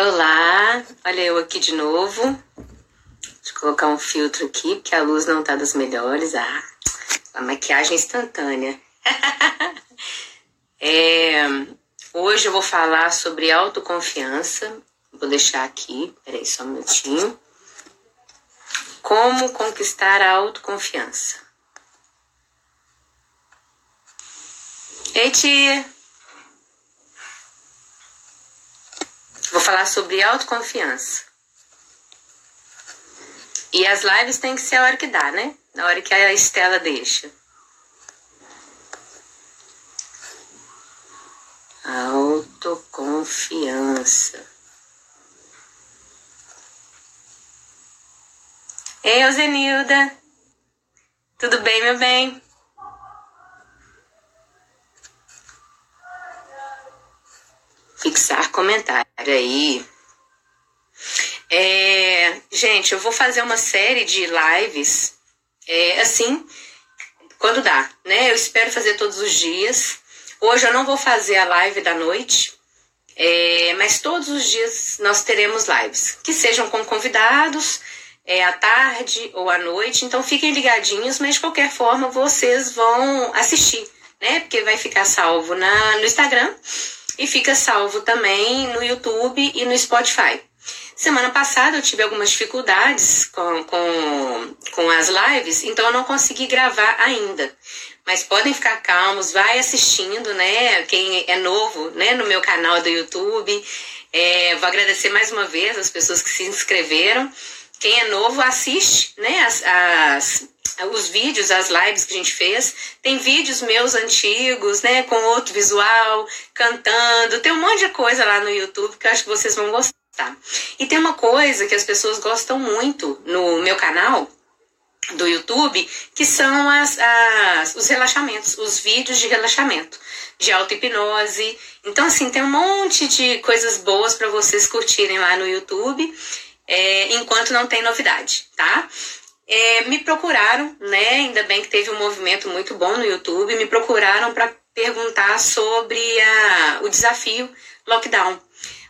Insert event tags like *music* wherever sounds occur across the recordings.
Olá, olha eu aqui de novo. Deixa eu colocar um filtro aqui, porque a luz não tá das melhores. Ah, a maquiagem instantânea. *laughs* é, hoje eu vou falar sobre autoconfiança. Vou deixar aqui, peraí só um minutinho. Como conquistar a autoconfiança. Ei, tia! Falar sobre autoconfiança. E as lives tem que ser a hora que dá, né? Na hora que a Estela deixa. Autoconfiança. Ei, Euzenilda. Tudo bem, meu bem? Fixar comentário aí. É, gente, eu vou fazer uma série de lives é, assim, quando dá, né? Eu espero fazer todos os dias. Hoje eu não vou fazer a live da noite, é, mas todos os dias nós teremos lives, que sejam com convidados, é, à tarde ou à noite. Então fiquem ligadinhos, mas de qualquer forma vocês vão assistir, né? Porque vai ficar salvo na, no Instagram e fica salvo também no YouTube e no Spotify. Semana passada eu tive algumas dificuldades com, com, com as lives, então eu não consegui gravar ainda. Mas podem ficar calmos, vai assistindo, né? Quem é novo, né? No meu canal do YouTube. É, vou agradecer mais uma vez as pessoas que se inscreveram. Quem é novo, assiste, né? As, as os vídeos, as lives que a gente fez. Tem vídeos meus antigos, né, com outro visual, cantando. Tem um monte de coisa lá no YouTube que eu acho que vocês vão gostar. E tem uma coisa que as pessoas gostam muito no meu canal do YouTube, que são as, as, os relaxamentos, os vídeos de relaxamento, de auto-hipnose. Então, assim, tem um monte de coisas boas para vocês curtirem lá no YouTube, é, enquanto não tem novidade, tá? É, me procuraram, né? Ainda bem que teve um movimento muito bom no YouTube, me procuraram para perguntar sobre a, o desafio lockdown.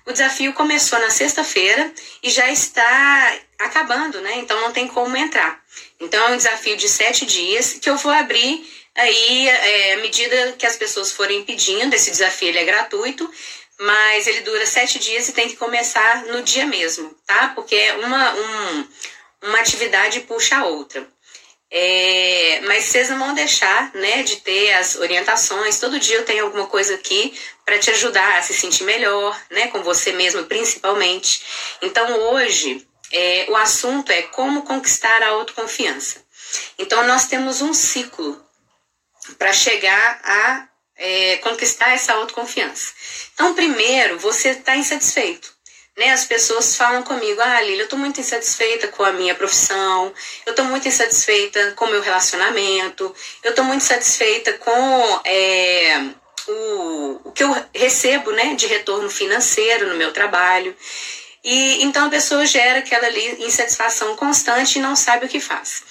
O desafio começou na sexta-feira e já está acabando, né? Então não tem como entrar. Então é um desafio de sete dias que eu vou abrir aí é, à medida que as pessoas forem pedindo. Esse desafio ele é gratuito, mas ele dura sete dias e tem que começar no dia mesmo, tá? Porque é uma, um, uma atividade puxa a outra. É, mas vocês não vão deixar né, de ter as orientações. Todo dia eu tenho alguma coisa aqui para te ajudar a se sentir melhor, né, com você mesmo principalmente. Então hoje é, o assunto é como conquistar a autoconfiança. Então nós temos um ciclo para chegar a é, conquistar essa autoconfiança. Então primeiro você está insatisfeito. Né, as pessoas falam comigo, ah, Lili, eu estou muito insatisfeita com a minha profissão, eu estou muito insatisfeita com o meu relacionamento, eu estou muito insatisfeita com é, o, o que eu recebo né, de retorno financeiro no meu trabalho. E então a pessoa gera aquela ali insatisfação constante e não sabe o que faz.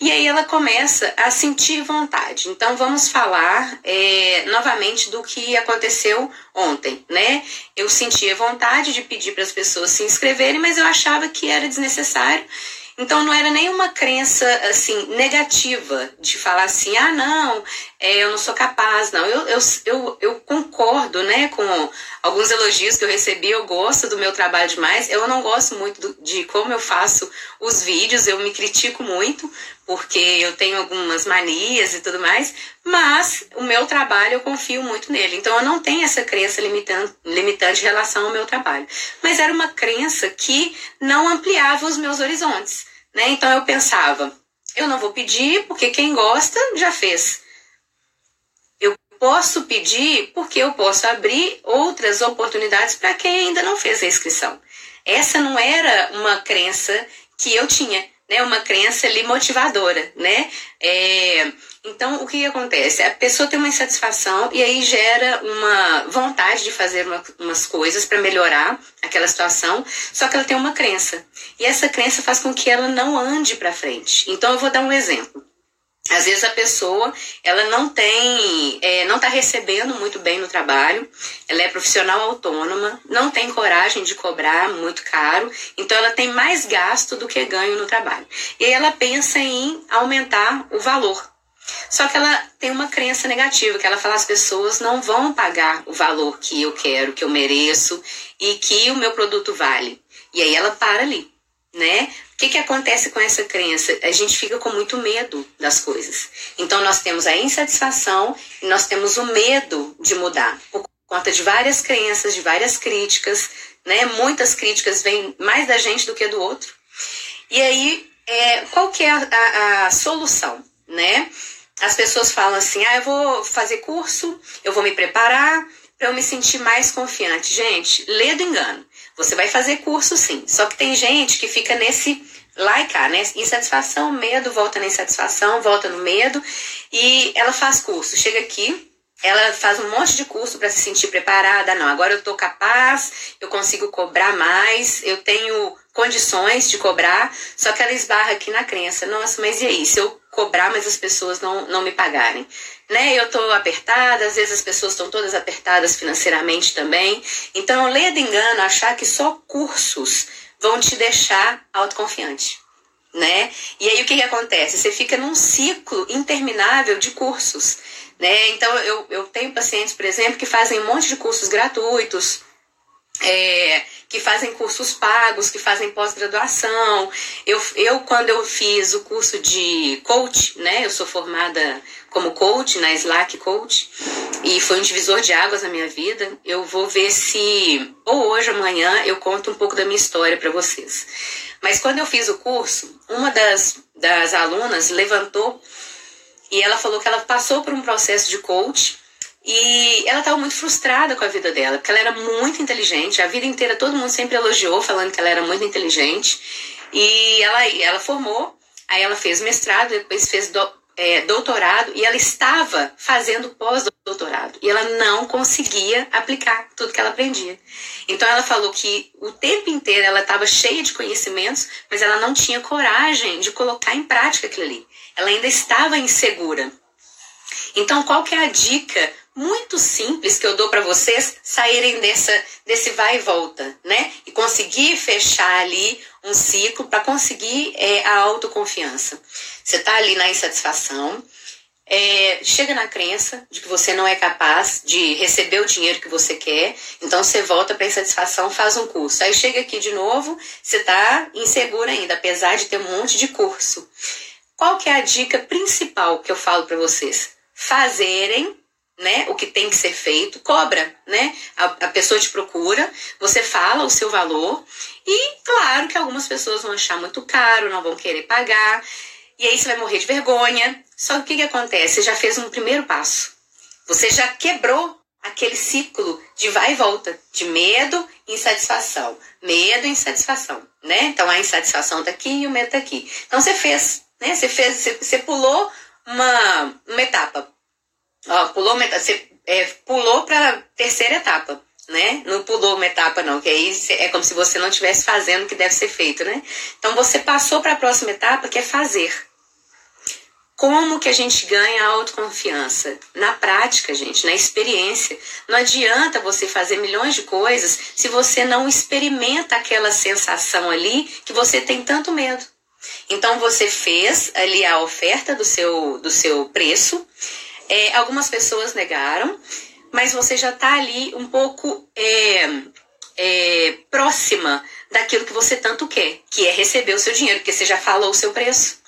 E aí ela começa a sentir vontade. Então vamos falar é, novamente do que aconteceu ontem, né? Eu sentia vontade de pedir para as pessoas se inscreverem, mas eu achava que era desnecessário então não era nenhuma crença assim negativa de falar assim, ah não, é, eu não sou capaz, não. Eu, eu, eu, eu concordo, né, com alguns elogios que eu recebi, eu gosto do meu trabalho demais. Eu não gosto muito do, de como eu faço os vídeos, eu me critico muito, porque eu tenho algumas manias e tudo mais, mas o meu trabalho eu confio muito nele. Então eu não tenho essa crença limitante, limitante em relação ao meu trabalho. Mas era uma crença que não ampliava os meus horizontes. Né? Então eu pensava, eu não vou pedir porque quem gosta já fez. Eu posso pedir porque eu posso abrir outras oportunidades para quem ainda não fez a inscrição. Essa não era uma crença que eu tinha né, uma crença ali motivadora, né? É, então, o que acontece? A pessoa tem uma insatisfação e aí gera uma vontade de fazer uma, umas coisas para melhorar aquela situação, só que ela tem uma crença. E essa crença faz com que ela não ande para frente. Então, eu vou dar um exemplo. Às vezes a pessoa ela não tem, é, não está recebendo muito bem no trabalho, ela é profissional autônoma, não tem coragem de cobrar muito caro, então ela tem mais gasto do que ganho no trabalho. E aí ela pensa em aumentar o valor. Só que ela tem uma crença negativa, que ela fala as pessoas não vão pagar o valor que eu quero, que eu mereço e que o meu produto vale. E aí ela para ali né? O que, que acontece com essa crença? A gente fica com muito medo das coisas. Então, nós temos a insatisfação e nós temos o medo de mudar, por conta de várias crenças, de várias críticas, né? Muitas críticas vêm mais da gente do que do outro. E aí, é, qual que é a, a, a solução, né? As pessoas falam assim, ah, eu vou fazer curso, eu vou me preparar para eu me sentir mais confiante. Gente, lê do engano. Você vai fazer curso sim. Só que tem gente que fica nesse lá e cá, né? Insatisfação, medo, volta na insatisfação, volta no medo. E ela faz curso. Chega aqui, ela faz um monte de curso para se sentir preparada. Não, agora eu tô capaz, eu consigo cobrar mais, eu tenho condições de cobrar. Só que ela esbarra aqui na crença. Nossa, mas e aí? Se eu cobrar, mas as pessoas não, não me pagarem? né? Eu estou apertada, às vezes as pessoas estão todas apertadas financeiramente também. Então, leia de engano achar que só cursos vão te deixar autoconfiante, né? E aí o que, que acontece? Você fica num ciclo interminável de cursos, né? Então, eu, eu tenho pacientes, por exemplo, que fazem um monte de cursos gratuitos, é, que fazem cursos pagos, que fazem pós-graduação. Eu, eu, quando eu fiz o curso de coach, né, eu sou formada como coach na Slack Coach e foi um divisor de águas na minha vida. Eu vou ver se, ou hoje amanhã, eu conto um pouco da minha história para vocês. Mas quando eu fiz o curso, uma das, das alunas levantou e ela falou que ela passou por um processo de coach e ela estava muito frustrada com a vida dela, porque ela era muito inteligente. A vida inteira todo mundo sempre elogiou, falando que ela era muito inteligente. E ela, ela formou, aí ela fez mestrado, depois fez do, é, doutorado, e ela estava fazendo pós-doutorado. E ela não conseguia aplicar tudo que ela aprendia. Então ela falou que o tempo inteiro ela estava cheia de conhecimentos, mas ela não tinha coragem de colocar em prática aquilo ali. Ela ainda estava insegura. Então, qual que é a dica muito simples que eu dou para vocês saírem dessa, desse vai e volta, né? E conseguir fechar ali um ciclo para conseguir é, a autoconfiança. Você está ali na insatisfação, é, chega na crença de que você não é capaz de receber o dinheiro que você quer, então você volta para a insatisfação, faz um curso. Aí chega aqui de novo, você está inseguro ainda, apesar de ter um monte de curso. Qual que é a dica principal que eu falo para vocês? Fazerem né, o que tem que ser feito, cobra, né? A, a, pessoa te procura, você fala o seu valor e claro que algumas pessoas vão achar muito caro, não vão querer pagar e aí você vai morrer de vergonha. Só que o que, que acontece? Você já fez um primeiro passo. Você já quebrou aquele ciclo de vai e volta, de medo e insatisfação, medo e insatisfação, né? Então a insatisfação tá aqui e o medo tá aqui. Então você fez, né? Você fez, você, você pulou uma, uma etapa Ó, pulou você é, pulou para terceira etapa, né? Não pulou uma etapa não, que aí é como se você não estivesse fazendo o que deve ser feito, né? Então você passou para a próxima etapa, que é fazer. Como que a gente ganha autoconfiança? Na prática, gente, na experiência. Não adianta você fazer milhões de coisas se você não experimenta aquela sensação ali que você tem tanto medo. Então você fez ali a oferta do seu, do seu preço é, algumas pessoas negaram, mas você já está ali um pouco é, é, próxima daquilo que você tanto quer, que é receber o seu dinheiro, porque você já falou o seu preço.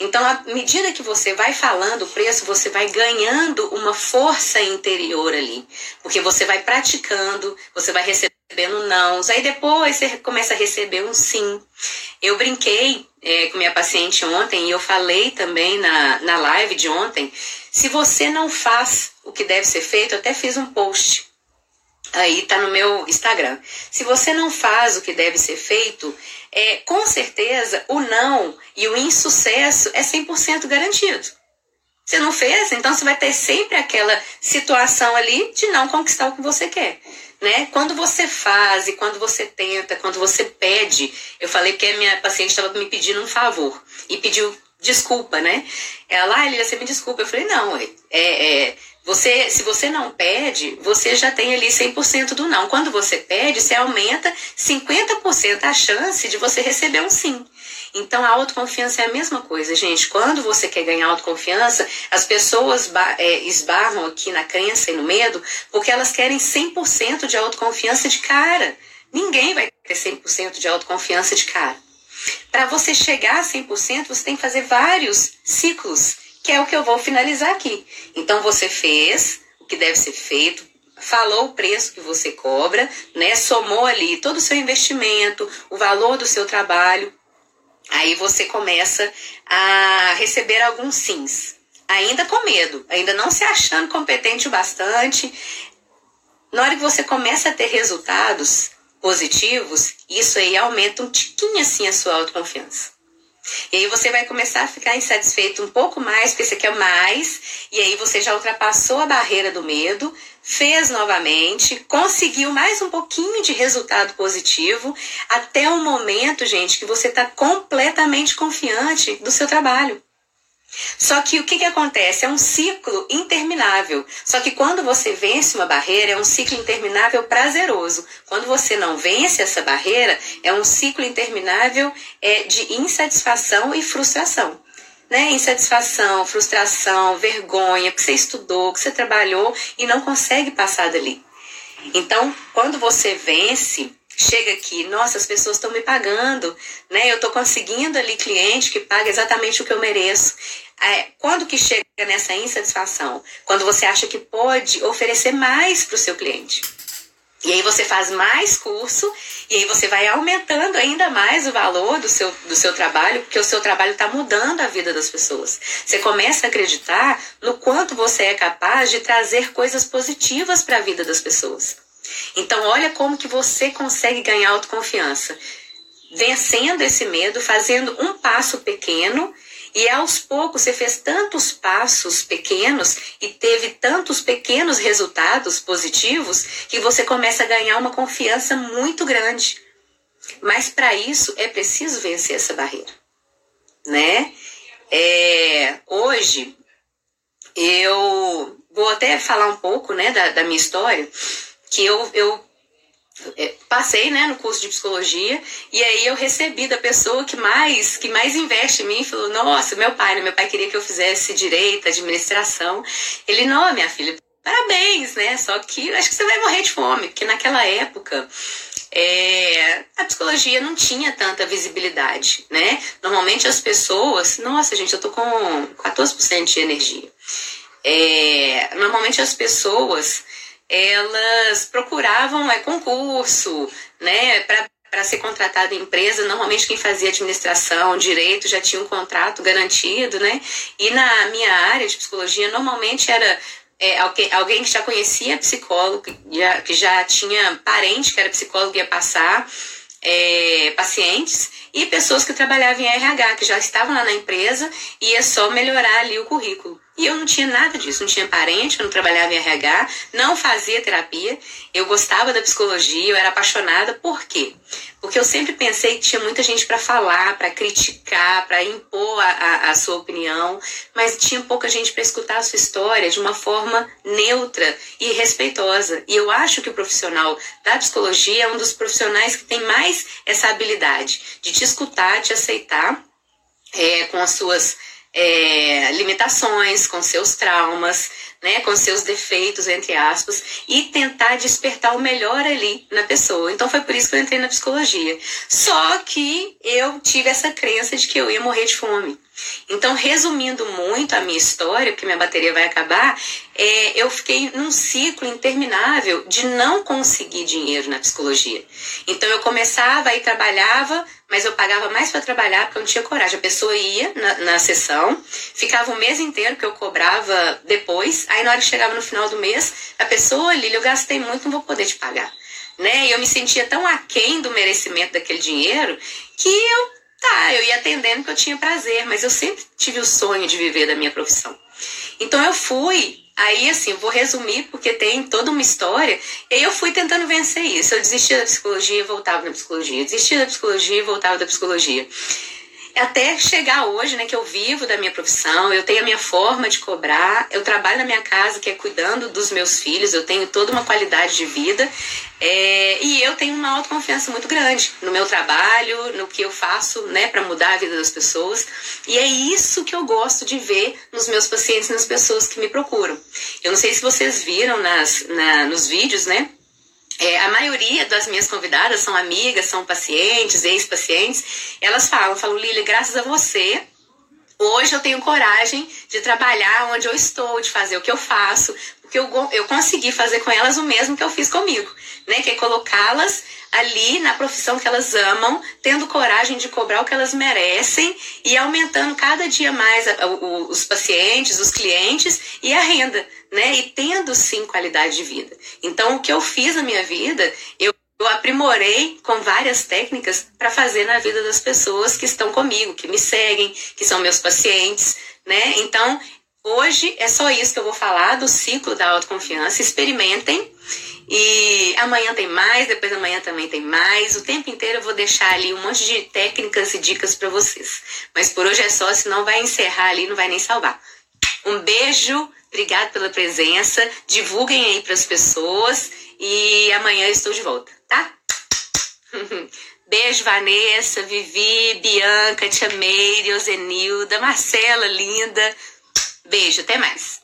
Então, à medida que você vai falando o preço, você vai ganhando uma força interior ali. Porque você vai praticando, você vai recebendo nãos, aí depois você começa a receber um sim. Eu brinquei é, com minha paciente ontem e eu falei também na, na live de ontem. Se você não faz o que deve ser feito, eu até fiz um post aí tá no meu Instagram. Se você não faz o que deve ser feito, é, com certeza o não e o insucesso é 100% garantido. Você não fez, então você vai ter sempre aquela situação ali de não conquistar o que você quer. Né? Quando você faz, e quando você tenta, quando você pede, eu falei que a minha paciente estava me pedindo um favor e pediu desculpa, né? Ela, ah, Lilia, você me desculpa. Eu falei, não, é, é, você, se você não pede, você já tem ali 100% do não. Quando você pede, você aumenta 50% a chance de você receber um sim. Então, a autoconfiança é a mesma coisa, gente. Quando você quer ganhar autoconfiança, as pessoas é, esbarram aqui na crença e no medo porque elas querem 100% de autoconfiança de cara. Ninguém vai ter 100% de autoconfiança de cara. Para você chegar a 100%, você tem que fazer vários ciclos, que é o que eu vou finalizar aqui. Então você fez o que deve ser feito, falou o preço que você cobra, né? Somou ali todo o seu investimento, o valor do seu trabalho. Aí você começa a receber alguns sims. Ainda com medo, ainda não se achando competente o bastante. Na hora que você começa a ter resultados, positivos, isso aí aumenta um tiquinho assim a sua autoconfiança. E aí você vai começar a ficar insatisfeito um pouco mais, porque você quer mais, e aí você já ultrapassou a barreira do medo, fez novamente, conseguiu mais um pouquinho de resultado positivo, até o momento, gente, que você está completamente confiante do seu trabalho. Só que o que, que acontece? É um ciclo interminável. Só que quando você vence uma barreira, é um ciclo interminável prazeroso. Quando você não vence essa barreira, é um ciclo interminável é, de insatisfação e frustração. Né? Insatisfação, frustração, vergonha, que você estudou, que você trabalhou e não consegue passar dali. Então, quando você vence, chega aqui, nossa, as pessoas estão me pagando, né? Eu estou conseguindo ali cliente que paga exatamente o que eu mereço. É, quando que chega nessa insatisfação? Quando você acha que pode oferecer mais para o seu cliente. E aí você faz mais curso e aí você vai aumentando ainda mais o valor do seu, do seu trabalho, porque o seu trabalho está mudando a vida das pessoas. Você começa a acreditar no quanto você é capaz de trazer coisas positivas para a vida das pessoas. Então, olha como que você consegue ganhar autoconfiança. Vencendo esse medo, fazendo um passo pequeno e aos poucos você fez tantos passos pequenos e teve tantos pequenos resultados positivos que você começa a ganhar uma confiança muito grande. Mas para isso é preciso vencer essa barreira, né? É, hoje eu vou até falar um pouco, né, da, da minha história que eu, eu é, passei né, no curso de psicologia e aí eu recebi da pessoa que mais que mais investe em mim falou nossa meu pai né, meu pai queria que eu fizesse direito administração. Ele não minha filha parabéns né só que acho que você vai morrer de fome. Porque naquela época é, a psicologia não tinha tanta visibilidade né? Normalmente as pessoas nossa gente eu tô com 14% de energia. É, normalmente as pessoas elas procuravam é, concurso, né, para ser contratada em empresa, normalmente quem fazia administração, direito, já tinha um contrato garantido, né? E na minha área de psicologia, normalmente era é, alguém que já conhecia psicólogo, que já, que já tinha parente que era psicólogo e ia passar é, pacientes, e pessoas que trabalhavam em RH, que já estavam lá na empresa, e ia só melhorar ali o currículo. E eu não tinha nada disso, não tinha parente, eu não trabalhava em RH, não fazia terapia, eu gostava da psicologia, eu era apaixonada. Por quê? Porque eu sempre pensei que tinha muita gente para falar, para criticar, para impor a, a, a, sua opinião, mas tinha pouca gente para escutar a sua história de uma forma neutra e respeitosa. E eu acho que o profissional da psicologia é um dos profissionais que tem mais essa habilidade de te escutar, te aceitar é, com as suas é, limitações, com seus traumas, né, com seus defeitos, entre aspas, e tentar despertar o melhor ali na pessoa. Então foi por isso que eu entrei na psicologia. Só que eu tive essa crença de que eu ia morrer de fome. Então, resumindo muito a minha história, porque minha bateria vai acabar, é, eu fiquei num ciclo interminável de não conseguir dinheiro na psicologia. Então, eu começava e trabalhava, mas eu pagava mais para trabalhar porque eu não tinha coragem. A pessoa ia na, na sessão, ficava o mês inteiro que eu cobrava depois, aí na hora que chegava no final do mês, a pessoa, Lili, eu gastei muito, não vou poder te pagar. Né? E eu me sentia tão aquém do merecimento daquele dinheiro que eu Tá, eu ia atendendo porque eu tinha prazer, mas eu sempre tive o sonho de viver da minha profissão. Então eu fui, aí assim, vou resumir porque tem toda uma história, e eu fui tentando vencer isso. Eu desistia da psicologia e voltava na psicologia, desistia da psicologia e voltava da psicologia. Até chegar hoje, né, que eu vivo da minha profissão, eu tenho a minha forma de cobrar, eu trabalho na minha casa, que é cuidando dos meus filhos, eu tenho toda uma qualidade de vida é, e eu tenho uma autoconfiança muito grande no meu trabalho, no que eu faço, né, para mudar a vida das pessoas. E é isso que eu gosto de ver nos meus pacientes, nas pessoas que me procuram. Eu não sei se vocês viram nas, na, nos vídeos, né? É, a maioria das minhas convidadas são amigas, são pacientes, ex-pacientes. Elas falam, falam, Lili, graças a você, hoje eu tenho coragem de trabalhar onde eu estou, de fazer o que eu faço, porque eu, eu consegui fazer com elas o mesmo que eu fiz comigo, né? Que é colocá-las ali na profissão que elas amam, tendo coragem de cobrar o que elas merecem e aumentando cada dia mais a, o, os pacientes, os clientes e a renda, né? E tendo sim qualidade de vida. Então, o que eu fiz na minha vida, eu eu aprimorei com várias técnicas para fazer na vida das pessoas que estão comigo, que me seguem, que são meus pacientes, né? Então, hoje é só isso que eu vou falar do ciclo da autoconfiança. Experimentem e amanhã tem mais, depois da manhã também tem mais. O tempo inteiro eu vou deixar ali um monte de técnicas e dicas para vocês. Mas por hoje é só, senão vai encerrar ali, não vai nem salvar. Um beijo, obrigado pela presença. Divulguem aí para as pessoas e amanhã eu estou de volta, tá? *laughs* Beijo, Vanessa, Vivi, Bianca, Tia Meire, Ozenilda, Marcela, linda. Beijo, até mais.